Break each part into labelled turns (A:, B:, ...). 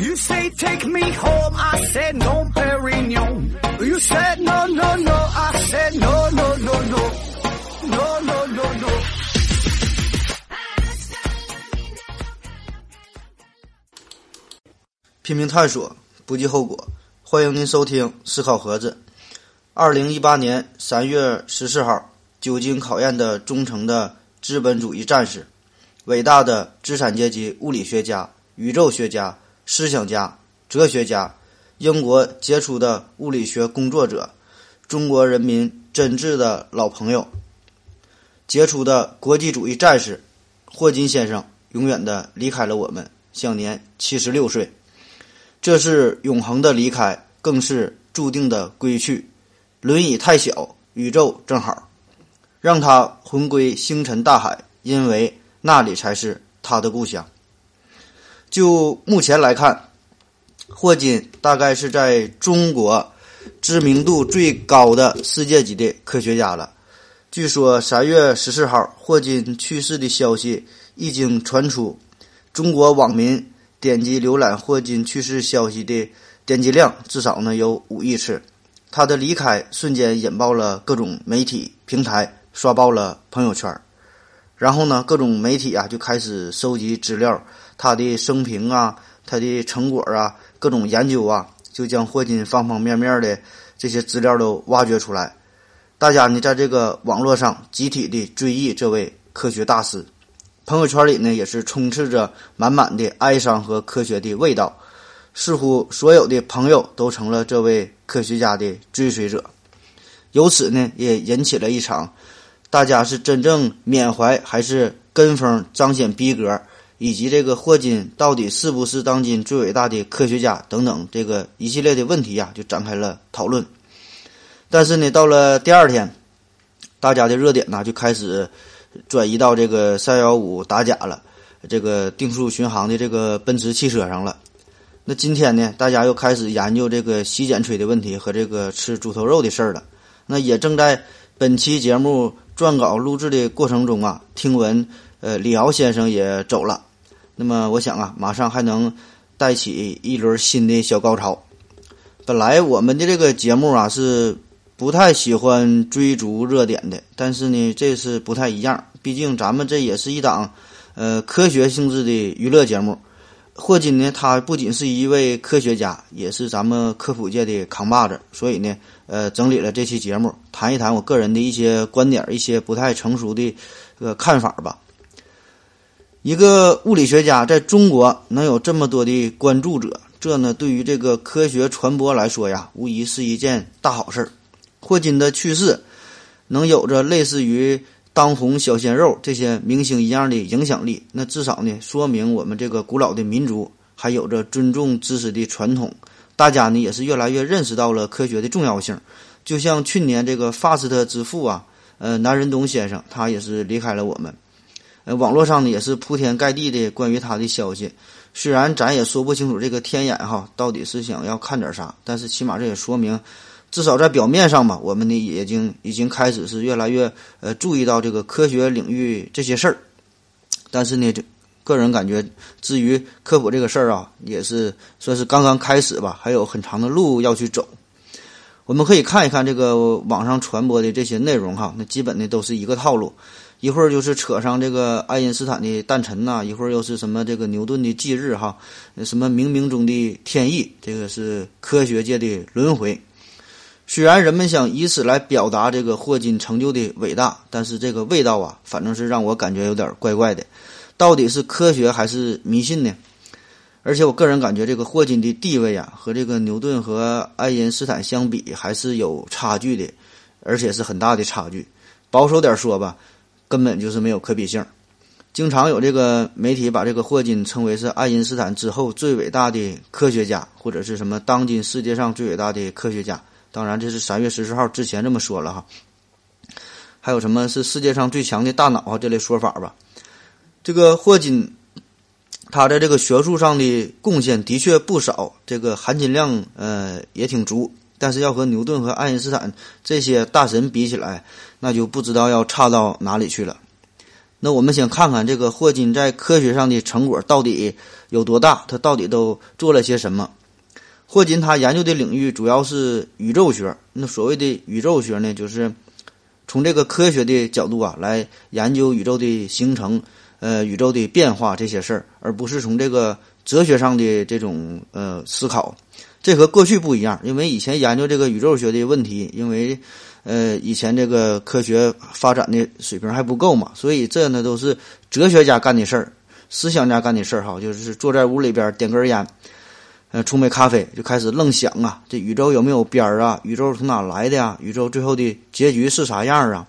A: You say take me home, I said no, Perignon. You said no, no, no, I said no, no, no, no, no, no, no, no.
B: 拼命探索，不计后果。欢迎您收听思考盒子。二零一八年三月十四号，久经考验的忠诚的资本主义战士，伟大的资产阶级物理学家、宇宙学家、思想家、哲学家，英国杰出的物理学工作者，中国人民真挚的老朋友，杰出的国际主义战士霍金先生，永远的离开了我们，享年七十六岁。这是永恒的离开，更是注定的归去。轮椅太小，宇宙正好，让他魂归星辰大海，因为那里才是他的故乡。就目前来看，霍金大概是在中国知名度最高的世界级的科学家了。据说三月十四号霍金去世的消息一经传出，中国网民。点击浏览霍金去世消息的点击量至少呢有五亿次，他的离开瞬间引爆了各种媒体平台，刷爆了朋友圈然后呢，各种媒体啊就开始收集资料，他的生平啊，他的成果啊，各种研究啊，就将霍金方方面面的这些资料都挖掘出来。大家呢在这个网络上集体的追忆这位科学大师。朋友圈里呢，也是充斥着满满的哀伤和科学的味道，似乎所有的朋友都成了这位科学家的追随者。由此呢，也引起了一场大家是真正缅怀还是跟风彰显逼格，以及这个霍金到底是不是当今最伟大的科学家等等这个一系列的问题呀，就展开了讨论。但是呢，到了第二天，大家的热点呢就开始。转移到这个三幺五打假了，这个定速巡航的这个奔驰汽车上了。那今天呢，大家又开始研究这个洗剪吹的问题和这个吃猪头肉的事儿了。那也正在本期节目撰稿录制的过程中啊，听闻呃李敖先生也走了。那么我想啊，马上还能带起一轮新的小高潮。本来我们的这个节目啊是。不太喜欢追逐热点的，但是呢，这是不太一样。毕竟咱们这也是一档，呃，科学性质的娱乐节目。霍金呢，他不仅是一位科学家，也是咱们科普界的扛把子。所以呢，呃，整理了这期节目，谈一谈我个人的一些观点，一些不太成熟的这个看法吧。一个物理学家在中国能有这么多的关注者，这呢，对于这个科学传播来说呀，无疑是一件大好事儿。霍金的去世，能有着类似于当红小鲜肉这些明星一样的影响力，那至少呢，说明我们这个古老的民族还有着尊重知识的传统。大家呢，也是越来越认识到了科学的重要性。就像去年这个 FAST 之父啊，呃，南仁东先生，他也是离开了我们。呃，网络上呢，也是铺天盖地的关于他的消息。虽然咱也说不清楚这个天眼哈到底是想要看点啥，但是起码这也说明。至少在表面上吧，我们呢已经已经开始是越来越呃注意到这个科学领域这些事儿，但是呢，这个人感觉，至于科普这个事儿啊，也是算是刚刚开始吧，还有很长的路要去走。我们可以看一看这个网上传播的这些内容哈，那基本呢都是一个套路，一会儿就是扯上这个爱因斯坦的诞辰呐，一会儿又是什么这个牛顿的忌日哈，什么冥冥中的天意，这个是科学界的轮回。虽然人们想以此来表达这个霍金成就的伟大，但是这个味道啊，反正是让我感觉有点怪怪的。到底是科学还是迷信呢？而且我个人感觉，这个霍金的地位啊，和这个牛顿和爱因斯坦相比，还是有差距的，而且是很大的差距。保守点说吧，根本就是没有可比性。经常有这个媒体把这个霍金称为是爱因斯坦之后最伟大的科学家，或者是什么当今世界上最伟大的科学家。当然，这是三月十四号之前这么说了哈。还有什么是世界上最强的大脑啊这类说法吧？这个霍金，他在这个学术上的贡献的确不少，这个含金量呃也挺足。但是要和牛顿和爱因斯坦这些大神比起来，那就不知道要差到哪里去了。那我们先看看这个霍金在科学上的成果到底有多大，他到底都做了些什么。霍金他研究的领域主要是宇宙学。那所谓的宇宙学呢，就是从这个科学的角度啊来研究宇宙的形成、呃宇宙的变化这些事儿，而不是从这个哲学上的这种呃思考。这和过去不一样，因为以前研究这个宇宙学的问题，因为呃以前这个科学发展的水平还不够嘛，所以这呢都是哲学家干的事儿、思想家干的事儿哈，就是坐在屋里边点根烟。呃，冲杯咖啡就开始愣想啊，这宇宙有没有边儿啊？宇宙从哪来的呀？宇宙最后的结局是啥样啊？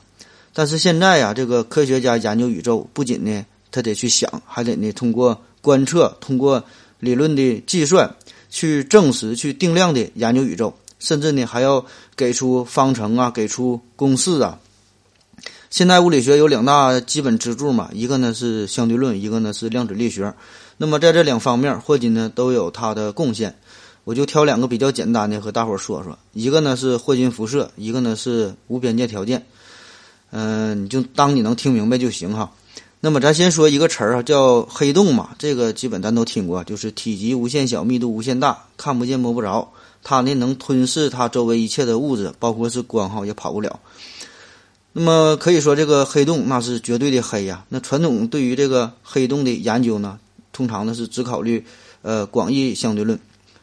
B: 但是现在呀，这个科学家研究宇宙，不仅呢，他得去想，还得呢通过观测、通过理论的计算去证实、去定量的研究宇宙，甚至呢还要给出方程啊，给出公式啊。现代物理学有两大基本支柱嘛，一个呢是相对论，一个呢是量子力学。那么在这两方面，霍金呢都有他的贡献，我就挑两个比较简单的和大伙说说。一个呢是霍金辐射，一个呢是无边界条件。嗯，你就当你能听明白就行哈。那么咱先说一个词儿啊，叫黑洞嘛，这个基本咱都听过，就是体积无限小，密度无限大，看不见摸不着，它呢能吞噬它周围一切的物质，包括是光哈也跑不了。那么可以说这个黑洞那是绝对的黑呀。那传统对于这个黑洞的研究呢？通常呢是只考虑，呃广义相对论，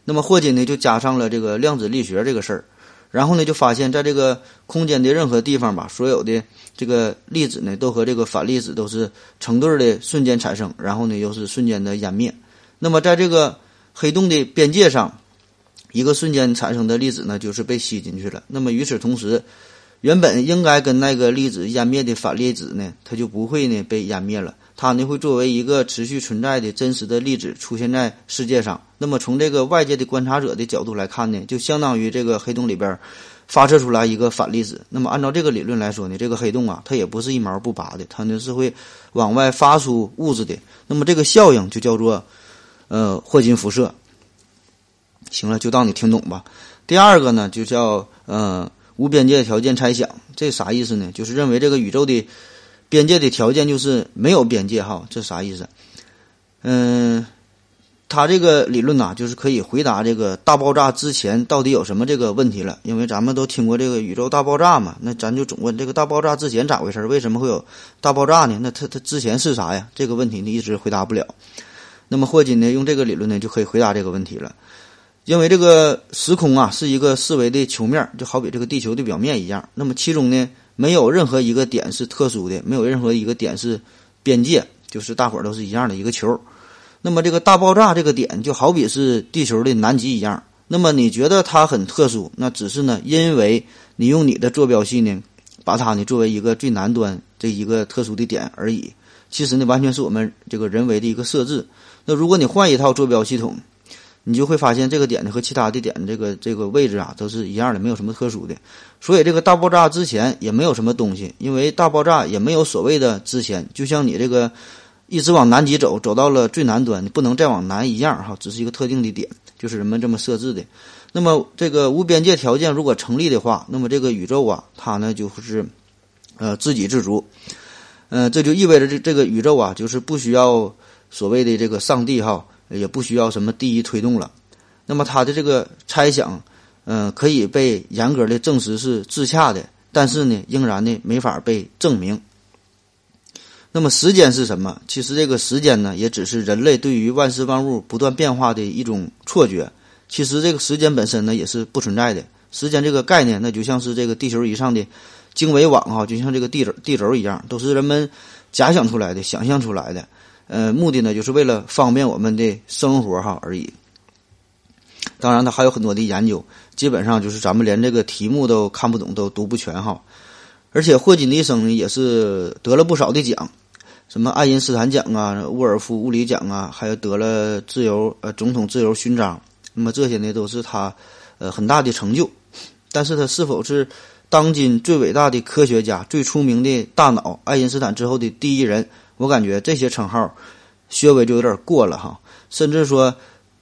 B: 那么霍金呢就加上了这个量子力学这个事儿，然后呢就发现，在这个空间的任何地方吧，所有的这个粒子呢都和这个反粒子都是成对的瞬间产生，然后呢又是瞬间的湮灭。那么在这个黑洞的边界上，一个瞬间产生的粒子呢就是被吸进去了。那么与此同时，原本应该跟那个粒子湮灭的反粒子呢，它就不会呢被湮灭了。它呢会作为一个持续存在的真实的粒子出现在世界上。那么从这个外界的观察者的角度来看呢，就相当于这个黑洞里边发射出来一个反粒子。那么按照这个理论来说呢，这个黑洞啊，它也不是一毛不拔的，它呢是会往外发出物质的。那么这个效应就叫做呃霍金辐射。行了，就当你听懂吧。第二个呢就叫呃无边界条件猜想，这啥意思呢？就是认为这个宇宙的。边界的条件就是没有边界哈，这啥意思？嗯，他这个理论呐，就是可以回答这个大爆炸之前到底有什么这个问题了。因为咱们都听过这个宇宙大爆炸嘛，那咱就总问这个大爆炸之前咋回事？为什么会有大爆炸呢？那它它之前是啥呀？这个问题呢一直回答不了。那么霍金呢，用这个理论呢，就可以回答这个问题了。因为这个时空啊是一个四维的球面，就好比这个地球的表面一样。那么其中呢？没有任何一个点是特殊的，没有任何一个点是边界，就是大伙儿都是一样的一个球。那么这个大爆炸这个点就好比是地球的南极一样。那么你觉得它很特殊，那只是呢，因为你用你的坐标系呢，把它呢作为一个最南端这一个特殊的点而已。其实呢，完全是我们这个人为的一个设置。那如果你换一套坐标系统，你就会发现这个点呢和其他的点这个这个位置啊都是一样的，没有什么特殊的。所以这个大爆炸之前也没有什么东西，因为大爆炸也没有所谓的之前。就像你这个一直往南极走，走到了最南端，你不能再往南一样哈，只是一个特定的点，就是人们这么设置的。那么这个无边界条件如果成立的话，那么这个宇宙啊，它呢就是呃自给自足，嗯，这就意味着这这个宇宙啊，就是不需要所谓的这个上帝哈。也不需要什么第一推动了，那么他的这个猜想，嗯，可以被严格的证实是自洽的，但是呢，仍然呢没法被证明。那么时间是什么？其实这个时间呢，也只是人类对于万事万物不断变化的一种错觉。其实这个时间本身呢，也是不存在的。时间这个概念，那就像是这个地球仪上的经纬网哈，就像这个地轴地轴一样，都是人们假想出来的、想象出来的。呃，目的呢，就是为了方便我们的生活哈而已。当然，他还有很多的研究，基本上就是咱们连这个题目都看不懂，都读不全哈。而且霍金的一生呢，也是得了不少的奖，什么爱因斯坦奖啊、沃尔夫物理奖啊，还有得了自由呃总统自由勋章。那么这些呢，都是他呃很大的成就。但是他是否是当今最伟大的科学家、最出名的大脑？爱因斯坦之后的第一人？我感觉这些称号，稍微就有点过了哈，甚至说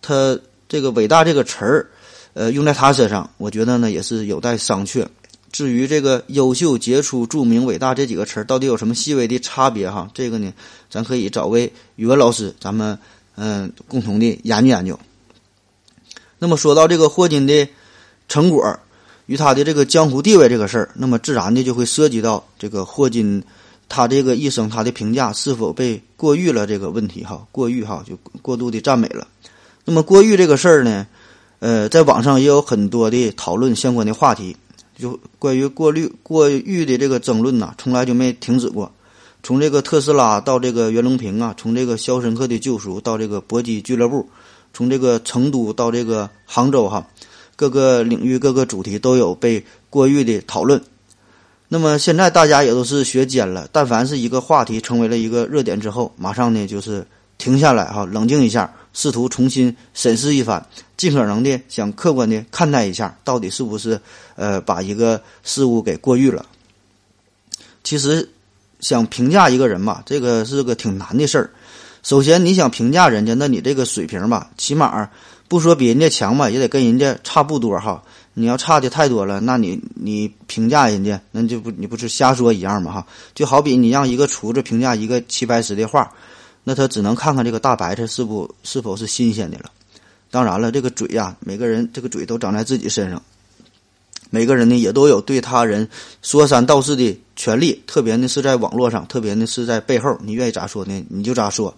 B: 他这个伟大这个词儿，呃，用在他身上，我觉得呢也是有待商榷。至于这个优秀、杰出、著名、伟大这几个词儿到底有什么细微的差别哈？这个呢，咱可以找位语文老师，咱们嗯共同的研究研究。那么说到这个霍金的成果与他的这个江湖地位这个事儿，那么自然的就会涉及到这个霍金他这个一生他的评价是否被过誉了这个问题哈，过誉哈就过度的赞美了。那么过誉这个事儿呢，呃，在网上也有很多的讨论相关的话题，就关于过滤过誉的这个争论呐，从来就没停止过。从这个特斯拉到这个袁隆平啊，从这个肖申克的救赎到这个搏击俱乐部。从这个成都到这个杭州，哈，各个领域、各个主题都有被过誉的讨论。那么现在大家也都是学尖了，但凡是一个话题成为了一个热点之后，马上呢就是停下来哈，冷静一下，试图重新审视一番，尽可能的想客观的看待一下，到底是不是呃把一个事物给过誉了。其实想评价一个人吧，这个是个挺难的事儿。首先，你想评价人家，那你这个水平吧，起码不说比人家强吧，也得跟人家差不多哈。你要差的太多了，那你你评价人家，那就不你不是瞎说一样嘛哈。就好比你让一个厨子评价一个齐白石的画，那他只能看看这个大白菜是不是否是新鲜的了。当然了，这个嘴呀，每个人这个嘴都长在自己身上，每个人呢也都有对他人说三道四的权利，特别呢是在网络上，特别呢是在背后，你愿意咋说呢，你就咋说。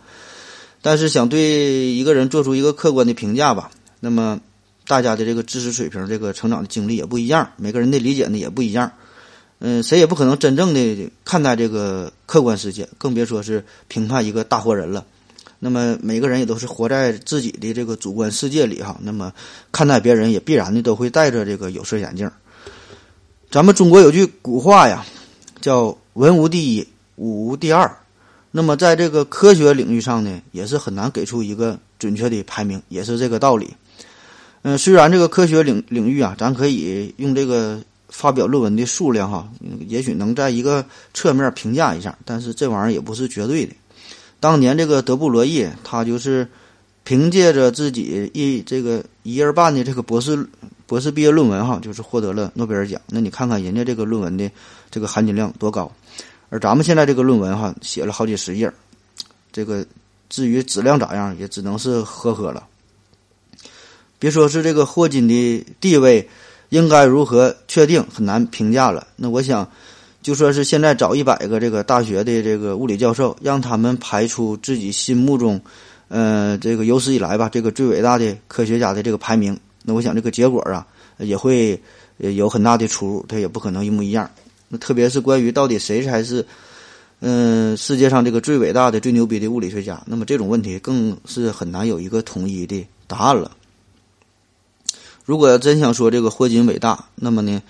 B: 但是想对一个人做出一个客观的评价吧，那么大家的这个知识水平、这个成长的经历也不一样，每个人的理解呢也不一样，嗯，谁也不可能真正的看待这个客观世界，更别说是评判一个大活人了。那么每个人也都是活在自己的这个主观世界里哈，那么看待别人也必然的都会戴着这个有色眼镜。咱们中国有句古话呀，叫“文无第一，武无第二”。那么，在这个科学领域上呢，也是很难给出一个准确的排名，也是这个道理。嗯，虽然这个科学领领域啊，咱可以用这个发表论文的数量哈，也许能在一个侧面评价一下，但是这玩意儿也不是绝对的。当年这个德布罗意，他就是凭借着自己一这个一页半的这个博士博士毕业论文哈，就是获得了诺贝尔奖。那你看看人家这个论文的这个含金量多高。而咱们现在这个论文哈，写了好几十页，这个至于质量咋样，也只能是呵呵了。别说是这个霍金的地位应该如何确定，很难评价了。那我想，就说是现在找一百个这个大学的这个物理教授，让他们排出自己心目中，呃，这个有史以来吧，这个最伟大的科学家的这个排名，那我想这个结果啊，也会有很大的出入，它也不可能一模一样。那特别是关于到底谁才是，嗯，世界上这个最伟大的、最牛逼的物理学家，那么这种问题更是很难有一个统一的答案了。如果要真想说这个霍金伟大，那么呢，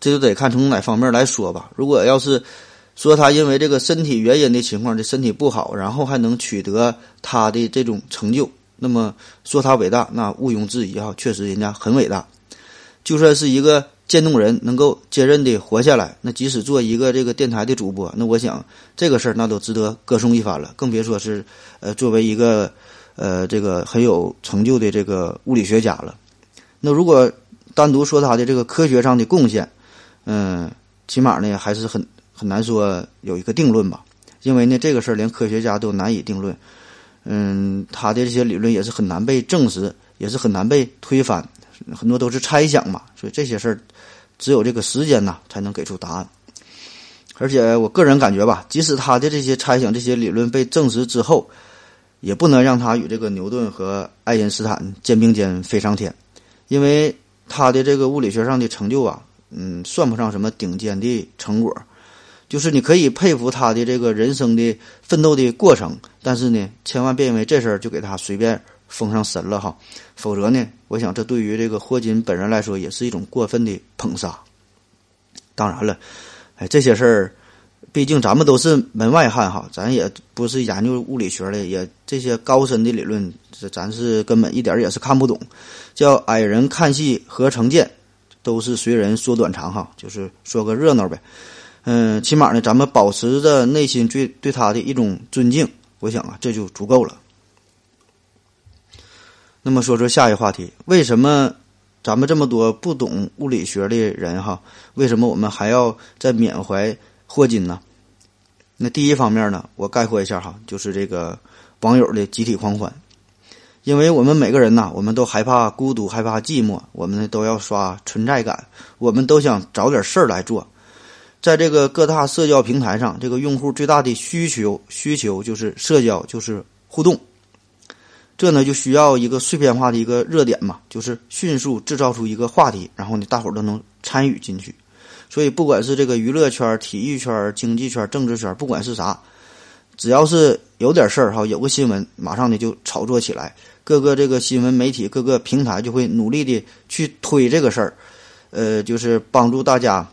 B: 这就得看从哪方面来说吧。如果要是说他因为这个身体原因的情况，这身体不好，然后还能取得他的这种成就，那么说他伟大，那毋庸置疑哈，确实人家很伟大。就算是一个。渐冻人能够坚韧的活下来，那即使做一个这个电台的主播，那我想这个事儿那都值得歌颂一番了。更别说是，呃，作为一个，呃，这个很有成就的这个物理学家了。那如果单独说他的这个科学上的贡献，嗯，起码呢还是很很难说有一个定论吧。因为呢这个事儿连科学家都难以定论，嗯，他的这些理论也是很难被证实，也是很难被推翻。很多都是猜想嘛，所以这些事儿只有这个时间呐才能给出答案。而且我个人感觉吧，即使他的这些猜想、这些理论被证实之后，也不能让他与这个牛顿和爱因斯坦肩并肩飞上天，因为他的这个物理学上的成就啊，嗯，算不上什么顶尖的成果。就是你可以佩服他的这个人生的奋斗的过程，但是呢，千万别因为这事儿就给他随便。封上神了哈，否则呢，我想这对于这个霍金本人来说也是一种过分的捧杀。当然了，哎，这些事儿，毕竟咱们都是门外汉哈，咱也不是研究物理学的，也这些高深的理论，这咱是根本一点也是看不懂。叫矮人看戏何成见，都是随人说短长哈，就是说个热闹呗。嗯，起码呢，咱们保持着内心最对他的一种尊敬，我想啊，这就足够了。那么说说下一话题，为什么咱们这么多不懂物理学的人哈，为什么我们还要在缅怀霍金呢？那第一方面呢，我概括一下哈，就是这个网友的集体狂欢，因为我们每个人呐，我们都害怕孤独，害怕寂寞，我们都要刷存在感，我们都想找点事儿来做。在这个各大社交平台上，这个用户最大的需求需求就是社交，就是互动。这呢就需要一个碎片化的一个热点嘛，就是迅速制造出一个话题，然后呢大伙都能参与进去。所以不管是这个娱乐圈、体育圈、经济圈、政治圈，不管是啥，只要是有点事儿哈，有个新闻，马上呢就炒作起来。各个这个新闻媒体、各个平台就会努力的去推这个事儿，呃，就是帮助大家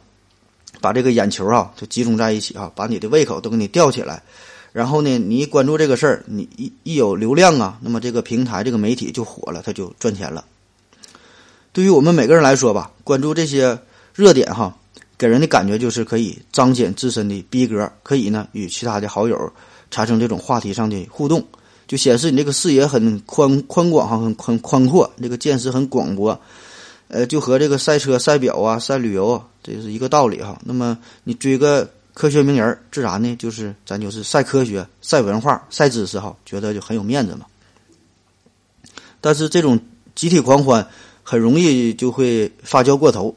B: 把这个眼球啊就集中在一起啊，把你的胃口都给你吊起来。然后呢，你一关注这个事儿，你一一有流量啊，那么这个平台、这个媒体就火了，它就赚钱了。对于我们每个人来说吧，关注这些热点哈，给人的感觉就是可以彰显自身的逼格，可以呢与其他的好友产生这种话题上的互动，就显示你这个视野很宽宽广哈，很宽宽阔，这个见识很广博。呃，就和这个赛车、赛表啊、赛旅游这是一个道理哈。那么你追个。科学名人自然呢，就是咱就是赛科学、赛文化、赛知识哈，觉得就很有面子嘛。但是这种集体狂欢很容易就会发酵过头，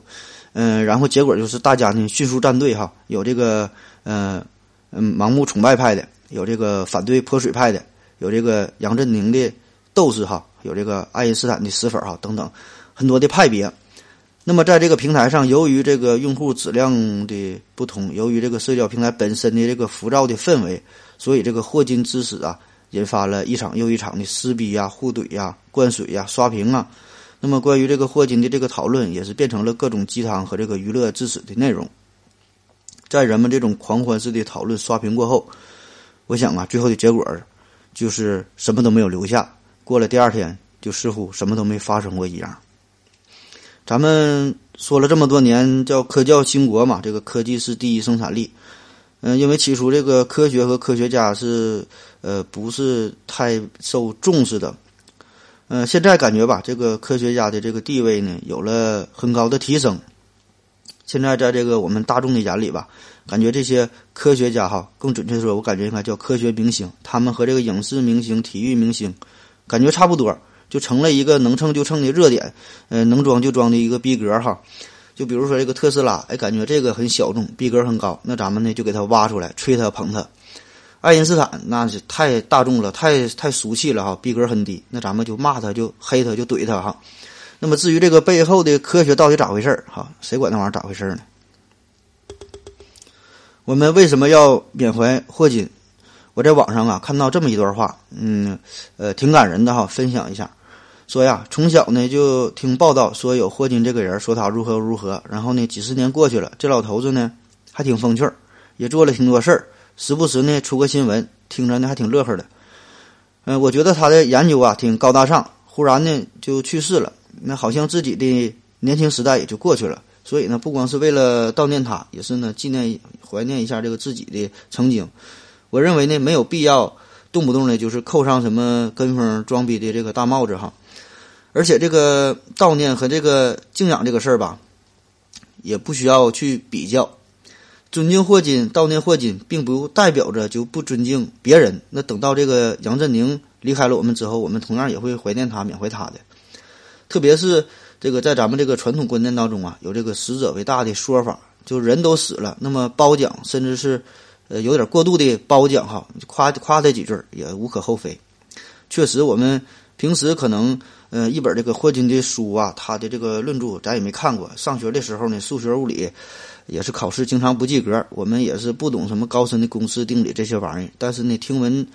B: 嗯，然后结果就是大家呢迅速站队哈，有这个嗯嗯盲目崇拜派的，有这个反对泼水派的，有这个杨振宁的斗士哈，有这个爱因斯坦的死粉哈等等很多的派别。那么，在这个平台上，由于这个用户质量的不同，由于这个社交平台本身的这个浮躁的氛围，所以这个霍金之死啊，引发了一场又一场的撕逼呀、互怼呀、灌水呀、刷屏啊。那么，关于这个霍金的这个讨论，也是变成了各种鸡汤和这个娱乐至死的内容。在人们这种狂欢式的讨论刷屏过后，我想啊，最后的结果就是什么都没有留下。过了第二天，就似乎什么都没发生过一样。咱们说了这么多年，叫科教兴国嘛，这个科技是第一生产力。嗯，因为起初这个科学和科学家是呃不是太受重视的。嗯，现在感觉吧，这个科学家的这个地位呢有了很高的提升。现在在这个我们大众的眼里吧，感觉这些科学家哈，更准确的说，我感觉应该叫科学明星，他们和这个影视明星、体育明星感觉差不多。就成了一个能蹭就蹭的热点，呃，能装就装的一个逼格哈。就比如说这个特斯拉，哎，感觉这个很小众，逼格很高，那咱们呢就给他挖出来，吹他捧他。爱因斯坦那是太大众了，太太俗气了哈，逼格很低，那咱们就骂他，就黑他，就怼他哈。那么至于这个背后的科学到底咋回事儿哈，谁管那玩意儿咋回事儿呢？我们为什么要缅怀霍金？我在网上啊看到这么一段话，嗯，呃，挺感人的哈，分享一下。说呀，从小呢就听报道说有霍金这个人，说他如何如何。然后呢，几十年过去了，这老头子呢还挺风趣儿，也做了挺多事儿，时不时呢出个新闻，听着呢还挺乐呵的。嗯，我觉得他的研究啊挺高大上。忽然呢就去世了，那好像自己的年轻时代也就过去了。所以呢，不光是为了悼念他，也是呢纪念怀念一下这个自己的曾经。我认为呢没有必要动不动的就是扣上什么跟风装逼的这个大帽子哈。而且这个悼念和这个敬仰这个事儿吧，也不需要去比较。尊敬霍金、悼念霍金，并不代表着就不尊敬别人。那等到这个杨振宁离开了我们之后，我们同样也会怀念他、缅怀他的。特别是这个在咱们这个传统观念当中啊，有这个死者为大的说法，就人都死了，那么褒奖，甚至是呃有点过度的褒奖哈，夸夸他几句也无可厚非。确实，我们平时可能。呃，一本这个霍金的书啊，他的这个论著咱也没看过。上学的时候呢，数学、物理也是考试经常不及格，我们也是不懂什么高深的公式、定理这些玩意儿。但是呢，听闻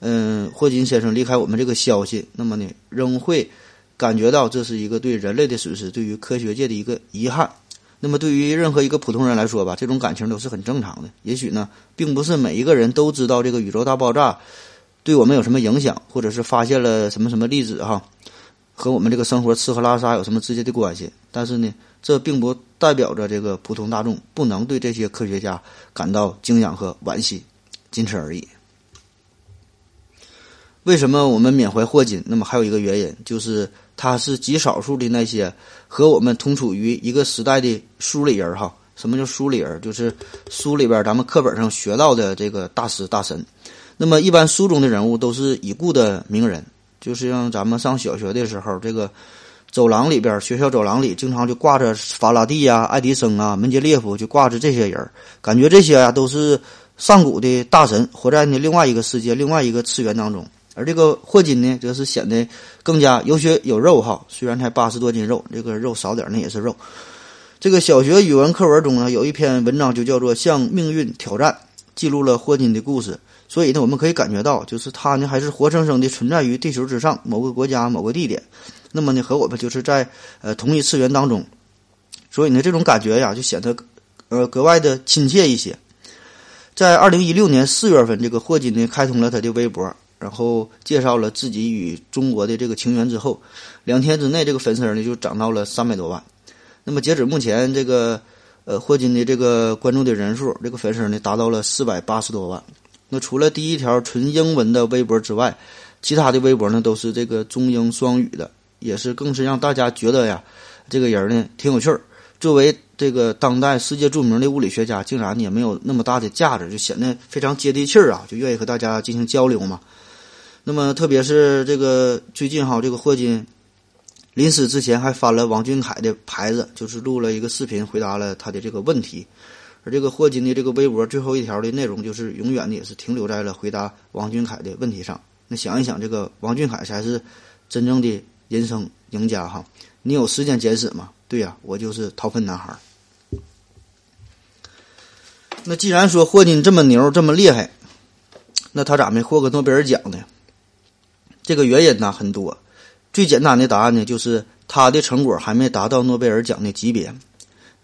B: 嗯霍金先生离开我们这个消息，那么呢，仍会感觉到这是一个对人类的损失，对于科学界的一个遗憾。那么对于任何一个普通人来说吧，这种感情都是很正常的。也许呢，并不是每一个人都知道这个宇宙大爆炸对我们有什么影响，或者是发现了什么什么粒子哈。和我们这个生活吃喝拉撒有什么直接的关系？但是呢，这并不代表着这个普通大众不能对这些科学家感到敬仰和惋惜，仅此而已。为什么我们缅怀霍金？那么还有一个原因，就是他是极少数的那些和我们同处于一个时代的书里人哈。什么叫书里人？就是书里边咱们课本上学到的这个大师大神。那么一般书中的人物都是已故的名人，就是像咱们上小学的时候，这个走廊里边，学校走廊里经常就挂着法拉第呀、爱迪生啊、门捷列夫，就挂着这些人，感觉这些啊都是上古的大神，活在呢另外一个世界、另外一个次元当中。而这个霍金呢，则是显得更加有血有肉哈，虽然才八十多斤肉，这个肉少点那也是肉。这个小学语文课文中呢，有一篇文章就叫做《向命运挑战》，记录了霍金的故事。所以呢，我们可以感觉到，就是他呢还是活生生的存在于地球之上某个国家某个地点。那么呢，和我们就是在呃同一次元当中。所以呢，这种感觉呀，就显得呃格外的亲切一些。在二零一六年四月份，这个霍金呢开通了他的微博。然后介绍了自己与中国的这个情缘之后，两天之内这个粉丝呢就涨到了三百多万。那么截止目前，这个呃霍金的这个关注的人数，这个粉丝呢达到了四百八十多万。那除了第一条纯英文的微博之外，其他的微博呢都是这个中英双语的，也是更是让大家觉得呀，这个人呢挺有趣儿。作为这个当代世界著名的物理学家，竟然也没有那么大的价值，就显得非常接地气儿啊，就愿意和大家进行交流嘛。那么，特别是这个最近哈，这个霍金临死之前还翻了王俊凯的牌子，就是录了一个视频回答了他的这个问题。而这个霍金的这个微博最后一条的内容，就是永远的也是停留在了回答王俊凯的问题上。那想一想，这个王俊凯才是真正的人生赢家哈！你有时间简史吗？对呀，我就是掏粪男孩。那既然说霍金这么牛这么厉害，那他咋没获个诺贝尔奖呢？这个原因呢很多，最简单的答案呢就是他的成果还没达到诺贝尔奖的级别。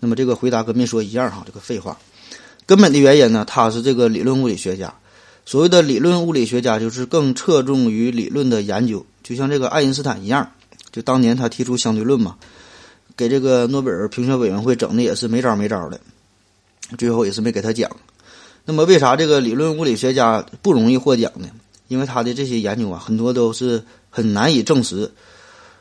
B: 那么这个回答跟没说一样哈，这个废话。根本的原因呢，他是这个理论物理学家。所谓的理论物理学家，就是更侧重于理论的研究，就像这个爱因斯坦一样。就当年他提出相对论嘛，给这个诺贝尔评选委员会整的也是没招没招的，最后也是没给他奖。那么为啥这个理论物理学家不容易获奖呢？因为他的这些研究啊，很多都是很难以证实。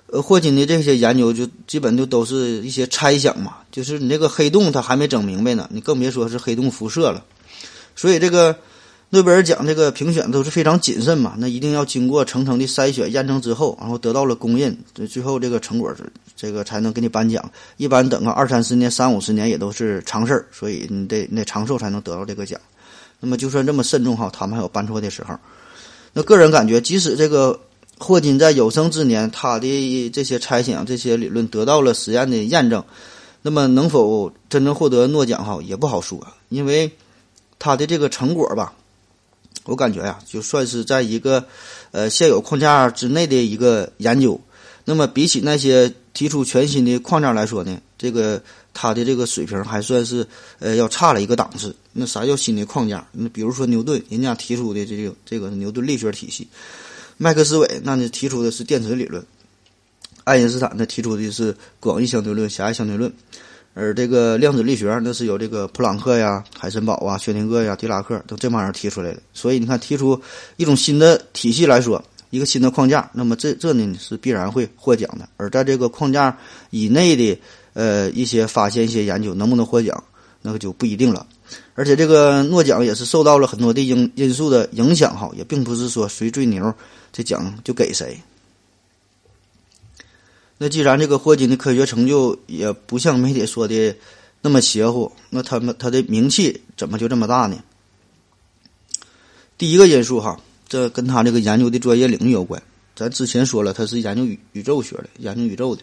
B: 呃，霍金的这些研究就基本就都是一些猜想嘛，就是你这个黑洞他还没整明白呢，你更别说是黑洞辐射了。所以这个诺贝尔奖这个评选都是非常谨慎嘛，那一定要经过层层的筛选验证之后，然后得到了公认，最后这个成果这个才能给你颁奖。一般等个二三十年、三五十年也都是常事儿，所以你得你得长寿才能得到这个奖。那么就算这么慎重哈，他们还有颁错的时候。那个人感觉，即使这个霍金在有生之年，他的这些猜想、这些理论得到了实验的验证，那么能否真正获得诺奖哈，也不好说。因为他的这个成果吧，我感觉呀，就算是在一个呃现有框架之内的一个研究，那么比起那些提出全新的框架来说呢，这个。他的这个水平还算是呃要差了一个档次。那啥叫新的框架？那比如说牛顿，人家提出的这个这个牛顿力学体系；麦克斯韦那呢提出的是电磁理论；爱因斯坦呢提出的是广义相对论、狭义相对论；而这个量子力学那是由这个普朗克呀、海森堡啊、薛定谔呀、狄拉克等这帮人提出来的。所以你看，提出一种新的体系来说，一个新的框架，那么这这呢是必然会获奖的。而在这个框架以内的。呃，一些发现、一些研究能不能获奖，那个就不一定了。而且这个诺奖也是受到了很多的因因素的影响，哈，也并不是说谁最牛，这奖就给谁。那既然这个霍金的科学成就也不像媒体说的那么邪乎，那他们他的名气怎么就这么大呢？第一个因素哈，这跟他这个研究的专业领域有关。咱之前说了，他是研究宇宇宙学的，研究宇宙的。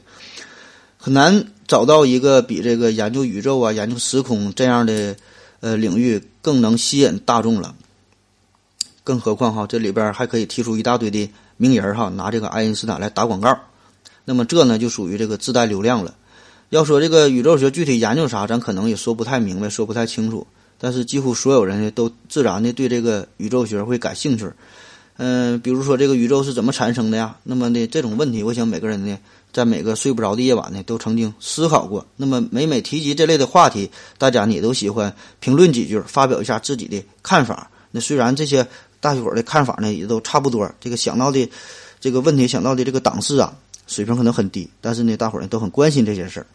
B: 很难找到一个比这个研究宇宙啊、研究时空这样的呃领域更能吸引大众了。更何况哈，这里边还可以提出一大堆的名人哈，拿这个爱因斯坦来打广告。那么这呢就属于这个自带流量了。要说这个宇宙学具体研究啥，咱可能也说不太明白，说不太清楚。但是几乎所有人呢都自然的对这个宇宙学会感兴趣。嗯，比如说这个宇宙是怎么产生的呀？那么呢这种问题，我想每个人呢。在每个睡不着的夜晚呢，都曾经思考过。那么每每提及这类的话题，大家呢也都喜欢评论几句，发表一下自己的看法。那虽然这些大伙儿的看法呢也都差不多，这个想到的这个问题想到的这个档次啊，水平可能很低，但是呢，大伙儿呢都很关心这些事儿。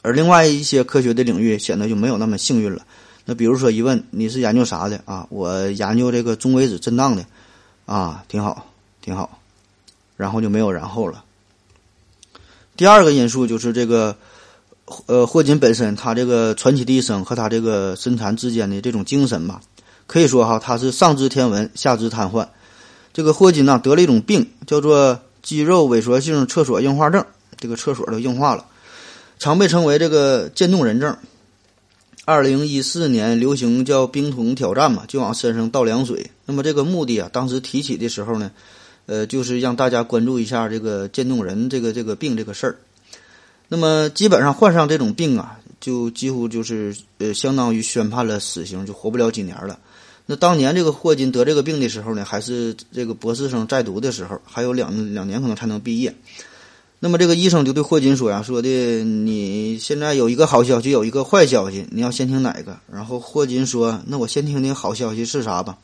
B: 而另外一些科学的领域显得就没有那么幸运了。那比如说一问你是研究啥的啊？我研究这个中微子震荡的，啊，挺好，挺好，然后就没有然后了。第二个因素就是这个，呃，霍金本身他这个传奇的一生和他这个身残志坚的这种精神吧，可以说哈，他是上知天文，下知瘫痪。这个霍金呢得了一种病，叫做肌肉萎缩性厕所硬化症，这个厕所都硬化了，常被称为这个渐冻人症。二零一四年流行叫冰桶挑战嘛，就往身上倒凉水。那么这个目的啊，当时提起的时候呢。呃，就是让大家关注一下这个渐冻人这个这个病这个事儿。那么基本上患上这种病啊，就几乎就是呃，相当于宣判了死刑，就活不了几年了。那当年这个霍金得这个病的时候呢，还是这个博士生在读的时候，还有两两年可能才能毕业。那么这个医生就对霍金说呀：“说的你现在有一个好消息，有一个坏消息，你要先听哪个？”然后霍金说：“那我先听听好消息是啥吧。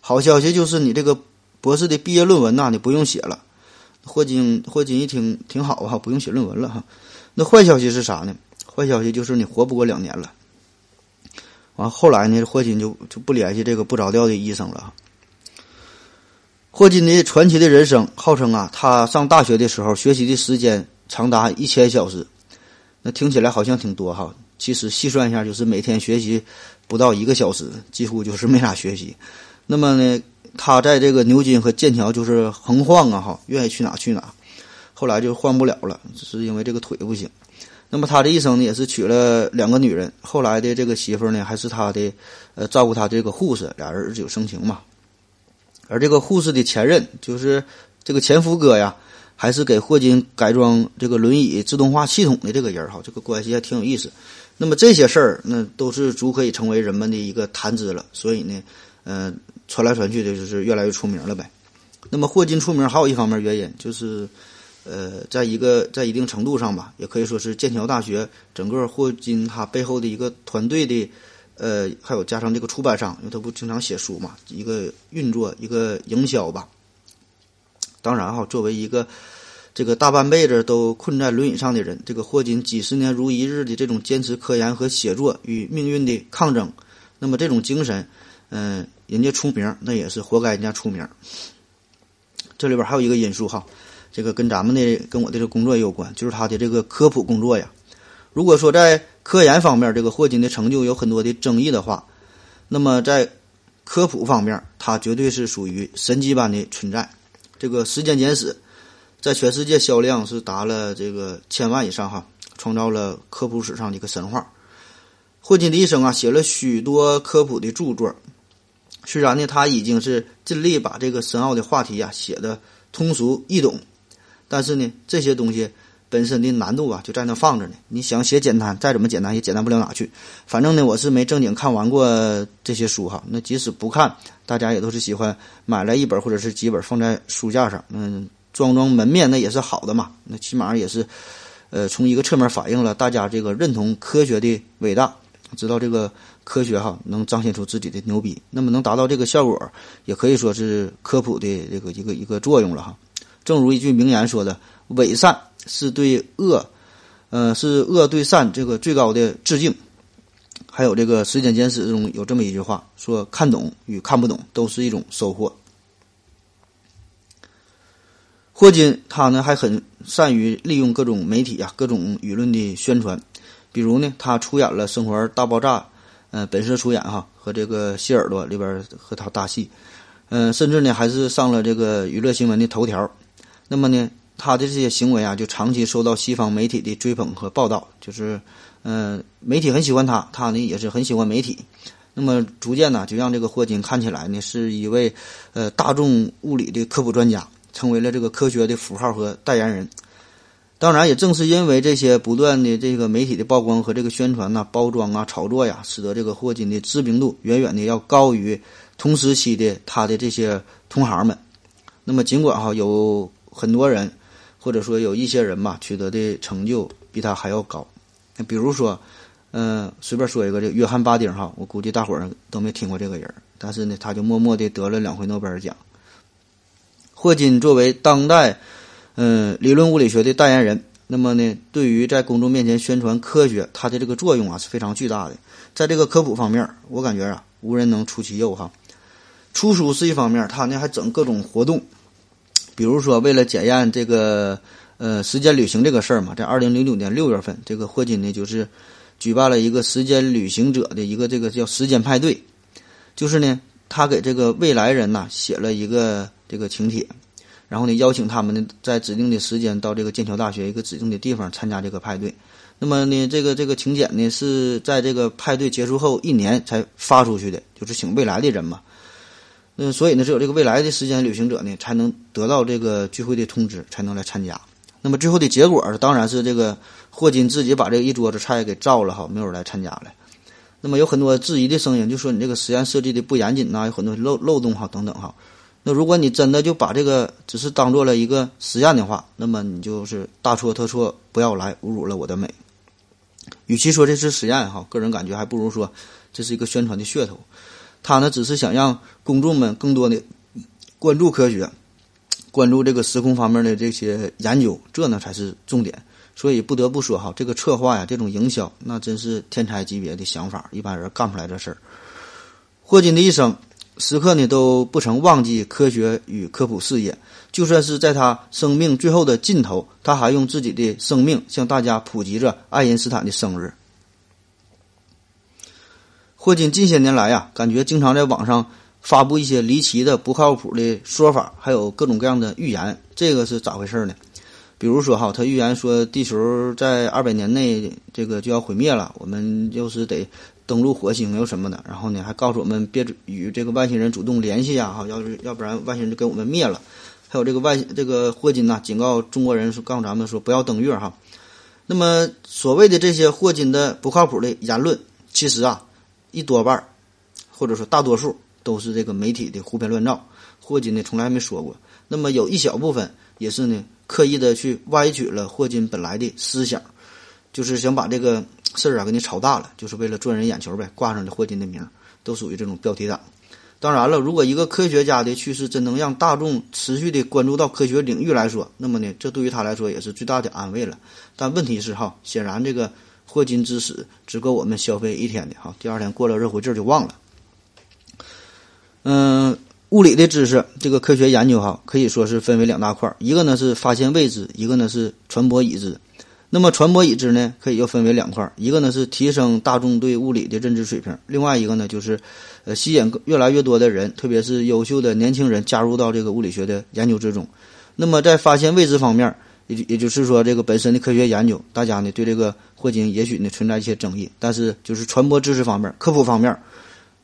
B: 好消息就是你这个。”博士的毕业论文呐，你不用写了。霍金，霍金一听挺好哈，不用写论文了哈。那坏消息是啥呢？坏消息就是你活不过两年了。完后来呢，霍金就就不联系这个不着调的医生了。霍金的传奇的人生，号称啊，他上大学的时候学习的时间长达一千小时。那听起来好像挺多哈，其实细算一下，就是每天学习不到一个小时，几乎就是没咋学习。那么呢？他在这个牛津和剑桥就是横晃啊，哈，愿意去哪去哪。后来就换不了了，只是因为这个腿不行。那么他这一生呢，也是娶了两个女人。后来的这个媳妇呢，还是他的呃照顾他这个护士，俩人日久生情嘛。而这个护士的前任，就是这个前夫哥呀，还是给霍金改装这个轮椅自动化系统的这个人哈，这个关系还挺有意思。那么这些事儿，那都是足可以成为人们的一个谈资了。所以呢，嗯。传来传去的，就是越来越出名了呗。那么霍金出名还有一方面原因，就是，呃，在一个在一定程度上吧，也可以说是剑桥大学整个霍金他背后的一个团队的，呃，还有加上这个出版商，因为他不经常写书嘛，一个运作一个营销吧。当然哈，作为一个这个大半辈子都困在轮椅上的人，这个霍金几十年如一日的这种坚持科研和写作与命运的抗争，那么这种精神，嗯。人家出名，那也是活该人家出名。这里边还有一个因素哈，这个跟咱们的跟我的这个工作也有关，就是他的这个科普工作呀。如果说在科研方面，这个霍金的成就有很多的争议的话，那么在科普方面，他绝对是属于神级般的存在。这个《时间简史》在全世界销量是达了这个千万以上哈，创造了科普史上的一个神话。霍金的一生啊，写了许多科普的著作。虽然呢，他已经是尽力把这个深奥的话题呀写的通俗易懂，但是呢，这些东西本身的难度啊就在那放着呢。你想写简单，再怎么简单也简单不了哪去。反正呢，我是没正经看完过这些书哈。那即使不看，大家也都是喜欢买来一本或者是几本放在书架上，嗯，装装门面那也是好的嘛。那起码也是，呃，从一个侧面反映了大家这个认同科学的伟大，知道这个。科学哈能彰显出自己的牛逼，那么能达到这个效果，也可以说是科普的这个一个一个作用了哈。正如一句名言说的：“伪善是对恶，呃，是恶对善这个最高的致敬。”还有这个《时间简史》中有这么一句话说：“看懂与看不懂都是一种收获。”霍金他呢还很善于利用各种媒体啊、各种舆论的宣传，比如呢，他出演了《生活大爆炸》。嗯，本色出演哈，和这个谢耳朵里边和他搭戏，嗯，甚至呢还是上了这个娱乐新闻的头条。那么呢，他的这些行为啊，就长期受到西方媒体的追捧和报道。就是，嗯，媒体很喜欢他，他呢也是很喜欢媒体。那么逐渐呢，就让这个霍金看起来呢是一位呃大众物理的科普专家，成为了这个科学的符号和代言人。当然，也正是因为这些不断的这个媒体的曝光和这个宣传呐、包装啊、炒作呀，使得这个霍金的知名度远远的要高于同时期的他的这些同行们。那么，尽管哈有很多人或者说有一些人吧，取得的成就比他还要高。那比如说，嗯，随便说一个，这约翰巴丁哈，我估计大伙儿都没听过这个人，但是呢，他就默默的得了两回诺贝尔奖。霍金作为当代。嗯，理论物理学的代言人。那么呢，对于在公众面前宣传科学，他的这个作用啊是非常巨大的。在这个科普方面，我感觉啊，无人能出其右哈。出书是一方面，他呢还整各种活动，比如说为了检验这个呃时间旅行这个事儿嘛，在二零零九年六月份，这个霍金呢就是举办了一个时间旅行者的一个这个叫时间派对，就是呢他给这个未来人呐写了一个这个请帖。然后呢，邀请他们呢，在指定的时间到这个剑桥大学一个指定的地方参加这个派对。那么呢，这个这个请柬呢是在这个派对结束后一年才发出去的，就是请未来的人嘛。那所以呢，只有这个未来的时间旅行者呢，才能得到这个聚会的通知，才能来参加。那么最后的结果当然是这个霍金自己把这一桌子菜给造了哈，没有人来参加了。那么有很多质疑的声音，就说你这个实验设计的不严谨呐，有很多漏漏洞哈，等等哈。那如果你真的就把这个只是当做了一个实验的话，那么你就是大错特错，不要来侮辱了我的美。与其说这是实验哈，个人感觉还不如说这是一个宣传的噱头。他呢只是想让公众们更多的关注科学，关注这个时空方面的这些研究，这呢才是重点。所以不得不说哈，这个策划呀，这种营销那真是天才级别的想法，一般人干不出来这事儿。霍金的一生。时刻呢都不曾忘记科学与科普事业，就算是在他生命最后的尽头，他还用自己的生命向大家普及着爱因斯坦的生日。霍金近些年来呀，感觉经常在网上发布一些离奇的、不靠谱的说法，还有各种各样的预言。这个是咋回事呢？比如说哈，他预言说地球在二百年内这个就要毁灭了，我们就是得。登陆火星又什么的，然后呢，还告诉我们别与这个外星人主动联系呀，哈，要是要不然外星人就给我们灭了。还有这个外这个霍金呐，警告中国人说，告诉咱们说不要登月哈。那么所谓的这些霍金的不靠谱的言论，其实啊，一多半儿或者说大多数都是这个媒体的胡编乱造。霍金呢从来没说过。那么有一小部分也是呢刻意的去歪曲了霍金本来的思想，就是想把这个。事儿啊，给你炒大了，就是为了赚人眼球呗，挂上这霍金的名，都属于这种标题党。当然了，如果一个科学家的去世真能让大众持续的关注到科学领域来说，那么呢，这对于他来说也是最大的安慰了。但问题是哈，显然这个霍金之死只够我们消费一天的哈，第二天过了热乎劲儿就忘了。嗯，物理的知识，这个科学研究哈，可以说是分为两大块儿，一个呢是发现未知，一个呢是传播已知。那么传播已知呢，可以又分为两块儿，一个呢是提升大众对物理的认知水平，另外一个呢就是，呃，吸引越来越多的人，特别是优秀的年轻人加入到这个物理学的研究之中。那么在发现未知方面，也也就是说这个本身的科学研究，大家呢对这个霍金也许呢存在一些争议，但是就是传播知识方面、科普方面，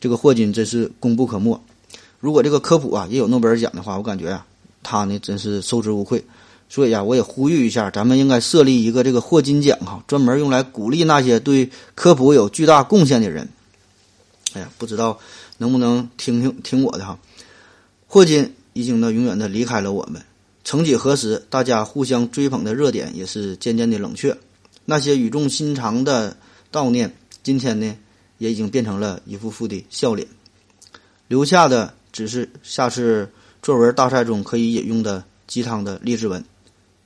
B: 这个霍金真是功不可没。如果这个科普啊也有诺贝尔奖的话，我感觉啊他呢真是受之无愧。所以呀，我也呼吁一下，咱们应该设立一个这个霍金奖哈，专门用来鼓励那些对科普有巨大贡献的人。哎呀，不知道能不能听听听我的哈。霍金已经呢永远的离开了我们，曾几何时，大家互相追捧的热点也是渐渐的冷却。那些语重心长的悼念，今天呢也已经变成了一副副的笑脸，留下的只是下次作文大赛中可以引用的鸡汤的励志文。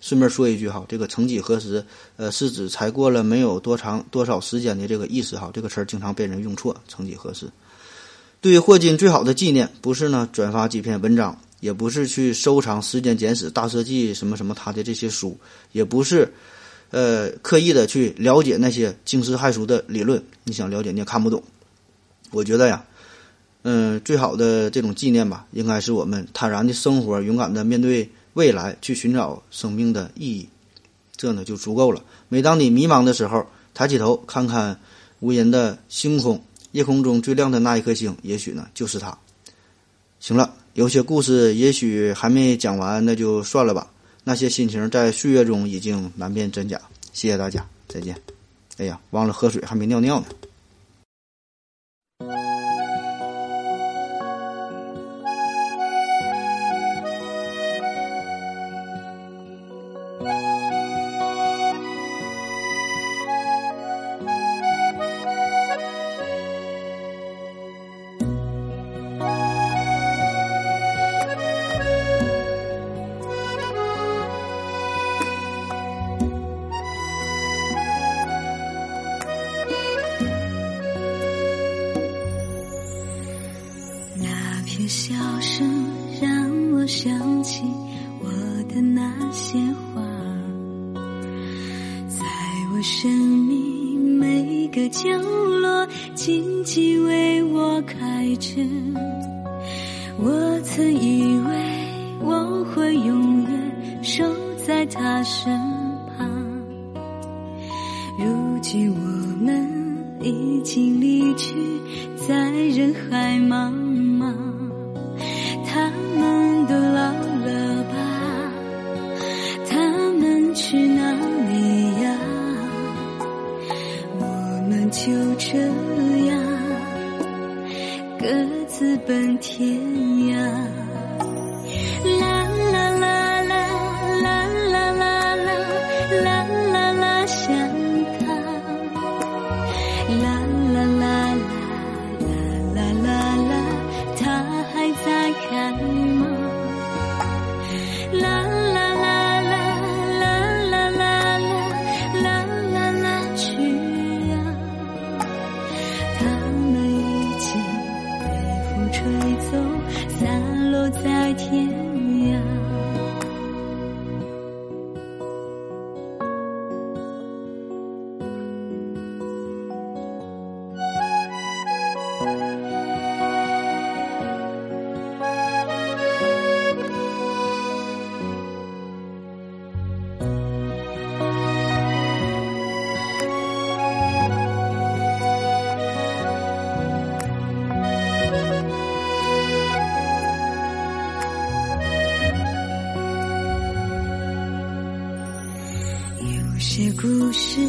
B: 顺便说一句哈，这个“曾几何时”呃，是指才过了没有多长多少时间的这个意思哈。这个词儿经常被人用错，“曾几何时”。对于霍金最好的纪念，不是呢转发几篇文章，也不是去收藏《时间简史》《大设计》什么什么他的这些书，也不是呃刻意的去了解那些惊世骇俗的理论。你想了解你也看不懂。我觉得呀，嗯，最好的这种纪念吧，应该是我们坦然的生活，勇敢的面对。未来去寻找生命的意义，这呢就足够了。每当你迷茫的时候，抬起头看看无垠的星空，夜空中最亮的那一颗星，也许呢就是它。行了，有些故事也许还没讲完，那就算了吧。那些心情在岁月中已经难辨真假。谢谢大家，再见。哎呀，忘了喝水，还没尿尿呢。
C: 就这样，各自奔天。些故事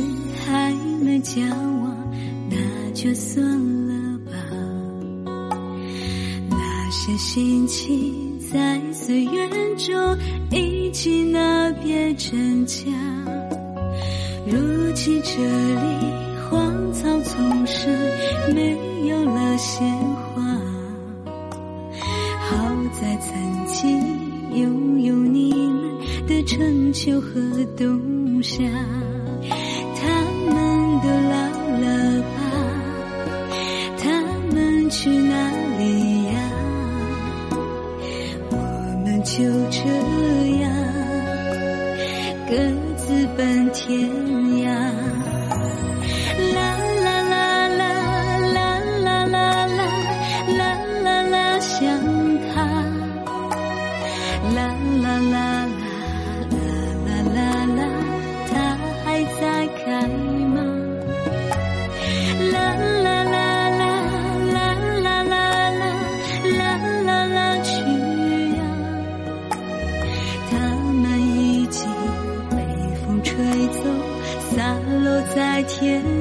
C: 还没讲完，那就算了吧。那些心情在岁月中已经难辨真假。如今这里荒草丛生，没有了鲜花。好在曾经拥有你们的春秋和冬。不想。天。